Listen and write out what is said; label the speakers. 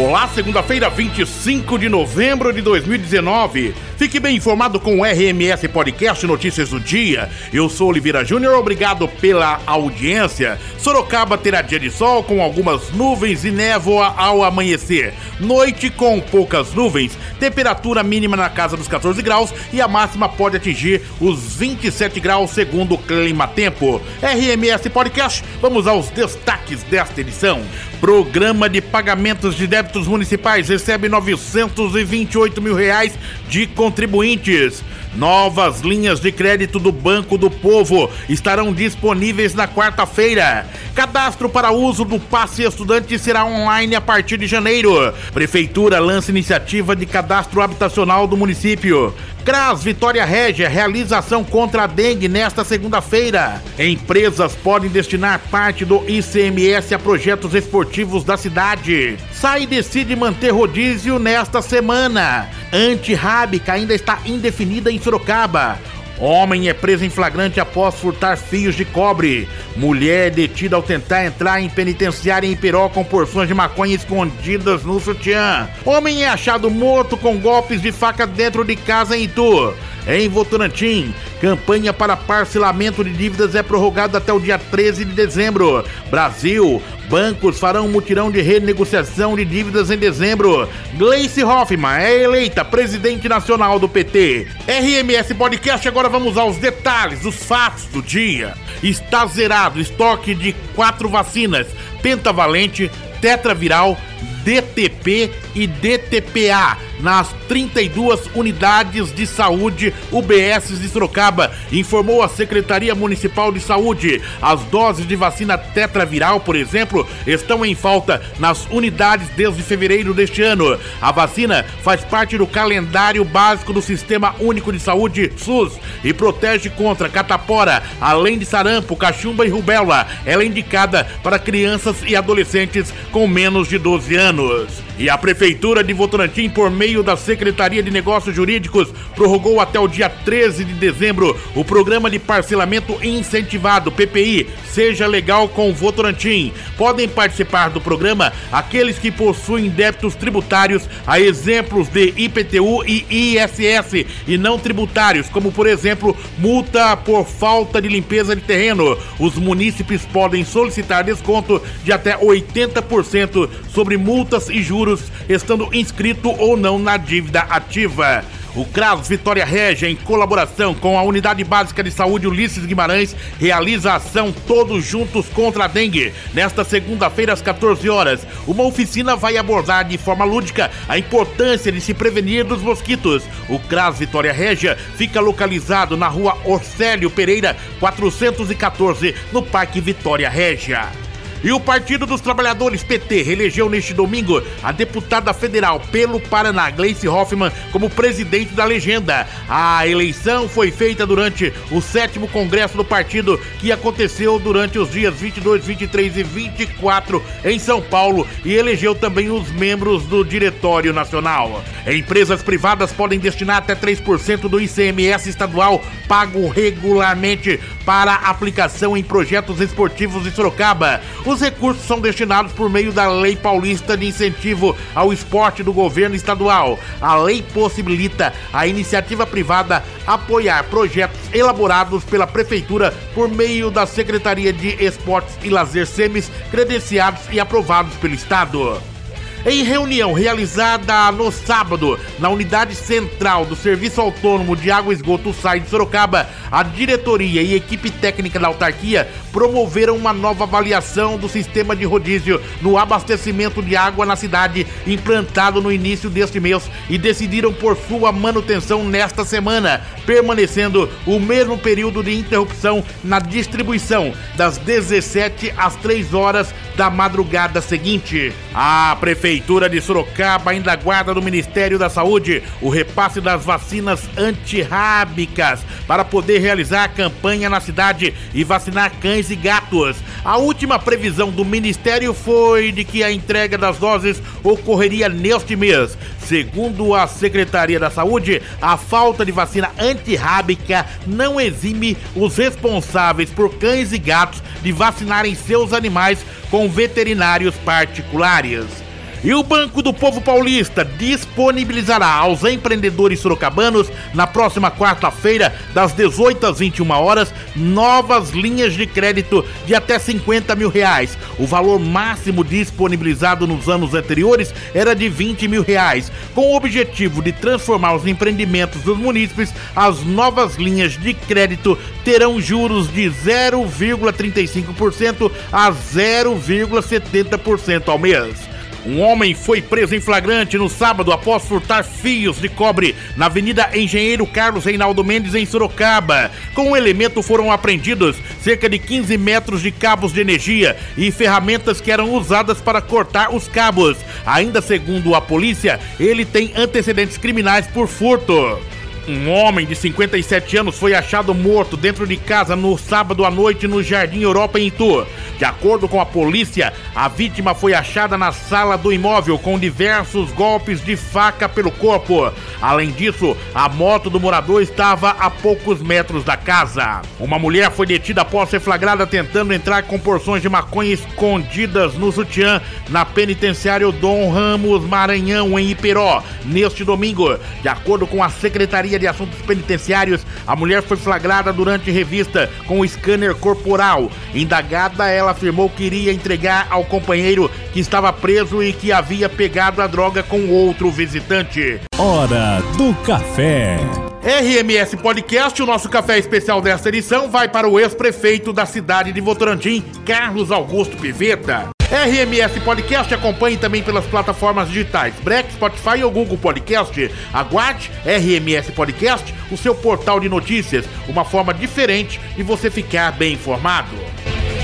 Speaker 1: Olá, segunda-feira, 25 de novembro de 2019. Fique bem informado com o RMS Podcast Notícias do Dia. Eu sou Oliveira Júnior, obrigado pela audiência. Sorocaba terá dia de sol com algumas nuvens e névoa ao amanhecer. Noite com poucas nuvens, temperatura mínima na casa dos 14 graus e a máxima pode atingir os 27 graus segundo o Clima Tempo. RMS Podcast, vamos aos destaques desta edição. Programa de pagamentos de débitos municipais recebe 928 mil reais de contribuintes. Novas linhas de crédito do Banco do Povo estarão disponíveis na quarta-feira. Cadastro para uso do passe estudante será online a partir de janeiro. Prefeitura lança iniciativa de cadastro habitacional do município. CRAS Vitória Régia realização contra a dengue nesta segunda-feira. Empresas podem destinar parte do ICMS a projetos esportivos da cidade. SAI decide manter rodízio nesta semana. Antirrábica ainda está indefinida em Sorocaba. Homem é preso em flagrante após furtar fios de cobre. Mulher é detida ao tentar entrar em penitenciária em Piró com porções de maconha escondidas no sutiã. Homem é achado morto com golpes de faca dentro de casa em Itu. Em Votorantim, campanha para parcelamento de dívidas é prorrogada até o dia 13 de dezembro. Brasil, bancos farão mutirão de renegociação de dívidas em dezembro. Gleice Hoffmann é eleita presidente nacional do PT. RMS Podcast, agora vamos aos detalhes, os fatos do dia. Está zerado estoque de quatro vacinas: pentavalente, tetraviral, DTP e DTPA nas 32 unidades de saúde UBS de Sorocaba, informou a Secretaria Municipal de Saúde. As doses de vacina tetraviral, por exemplo, estão em falta nas unidades desde fevereiro deste ano. A vacina faz parte do calendário básico do Sistema Único de Saúde, SUS, e protege contra catapora, além de sarampo, cachumba e rubéola. Ela é indicada para crianças e adolescentes com menos de 12 anos. E a Prefeitura de Votorantim, por meio da Secretaria de Negócios Jurídicos, prorrogou até o dia 13 de dezembro o programa de parcelamento incentivado PPI Seja Legal com Votorantim. Podem participar do programa aqueles que possuem débitos tributários, a exemplos de IPTU e ISS, e não tributários, como por exemplo, multa por falta de limpeza de terreno. Os munícipes podem solicitar desconto de até 80% sobre multas e juros estando inscrito ou não na dívida ativa. O CRAS Vitória Régia, em colaboração com a Unidade Básica de Saúde Ulisses Guimarães, realiza a ação Todos Juntos contra a Dengue. Nesta segunda-feira, às 14 horas, uma oficina vai abordar de forma lúdica a importância de se prevenir dos mosquitos. O CRAS Vitória Régia fica localizado na rua Orcélio Pereira, 414, no Parque Vitória Régia. E o Partido dos Trabalhadores PT reelegeu neste domingo a deputada federal pelo Paraná, Gleice Hoffmann, como presidente da legenda. A eleição foi feita durante o sétimo congresso do partido, que aconteceu durante os dias 22, 23 e 24 em São Paulo e elegeu também os membros do Diretório Nacional. Empresas privadas podem destinar até 3% do ICMS estadual pago regularmente para aplicação em projetos esportivos de Sorocaba. Os recursos são destinados por meio da Lei Paulista de Incentivo ao Esporte do governo estadual. A lei possibilita a iniciativa privada apoiar projetos elaborados pela Prefeitura por meio da Secretaria de Esportes e Lazer SEMES, credenciados e aprovados pelo Estado. Em reunião realizada no sábado na unidade central do Serviço Autônomo de Água e Esgoto SAI de Sorocaba, a diretoria e equipe técnica da autarquia promoveram uma nova avaliação do sistema de rodízio no abastecimento de água na cidade, implantado no início deste mês, e decidiram por sua manutenção nesta semana, permanecendo o mesmo período de interrupção na distribuição, das 17 às 3 horas da madrugada seguinte. A Prefeitura de Sorocaba ainda aguarda do Ministério da Saúde o repasse das vacinas antirrábicas para poder realizar a campanha na cidade e vacinar cães e gatos. A última previsão do Ministério foi de que a entrega das doses ocorreria neste mês. Segundo a Secretaria da Saúde, a falta de vacina antirrábica não exime os responsáveis por cães e gatos de vacinarem seus animais com veterinários particulares. E o Banco do Povo Paulista disponibilizará aos empreendedores sorocabanos, na próxima quarta-feira, das 18 às 21 horas, novas linhas de crédito de até 50 mil reais. O valor máximo disponibilizado nos anos anteriores era de 20 mil reais, com o objetivo de transformar os empreendimentos dos munícipes, as novas linhas de crédito terão juros de 0,35% a 0,70% ao mês. Um homem foi preso em flagrante no sábado após furtar fios de cobre na Avenida Engenheiro Carlos Reinaldo Mendes, em Sorocaba. Com o elemento foram apreendidos cerca de 15 metros de cabos de energia e ferramentas que eram usadas para cortar os cabos. Ainda segundo a polícia, ele tem antecedentes criminais por furto. Um homem de 57 anos foi achado morto dentro de casa no sábado à noite no Jardim Europa em Itu. De acordo com a polícia, a vítima foi achada na sala do imóvel com diversos golpes de faca pelo corpo. Além disso, a moto do morador estava a poucos metros da casa. Uma mulher foi detida após ser flagrada tentando entrar com porções de maconha escondidas no sutiã na penitenciária Dom Ramos Maranhão, em Iperó, neste domingo. De acordo com a Secretaria de Assuntos Penitenciários, a mulher foi flagrada durante revista com o scanner corporal. Indagada, ela afirmou que iria entregar ao companheiro que estava preso e que havia pegado a droga com outro visitante.
Speaker 2: Hora do café.
Speaker 1: RMS Podcast, o nosso café especial desta edição vai para o ex-prefeito da cidade de Votorantim, Carlos Augusto Piveta. RMS Podcast acompanhe também pelas plataformas digitais Break, Spotify ou Google Podcast. Aguarde RMS Podcast, o seu portal de notícias, uma forma diferente de você ficar bem informado.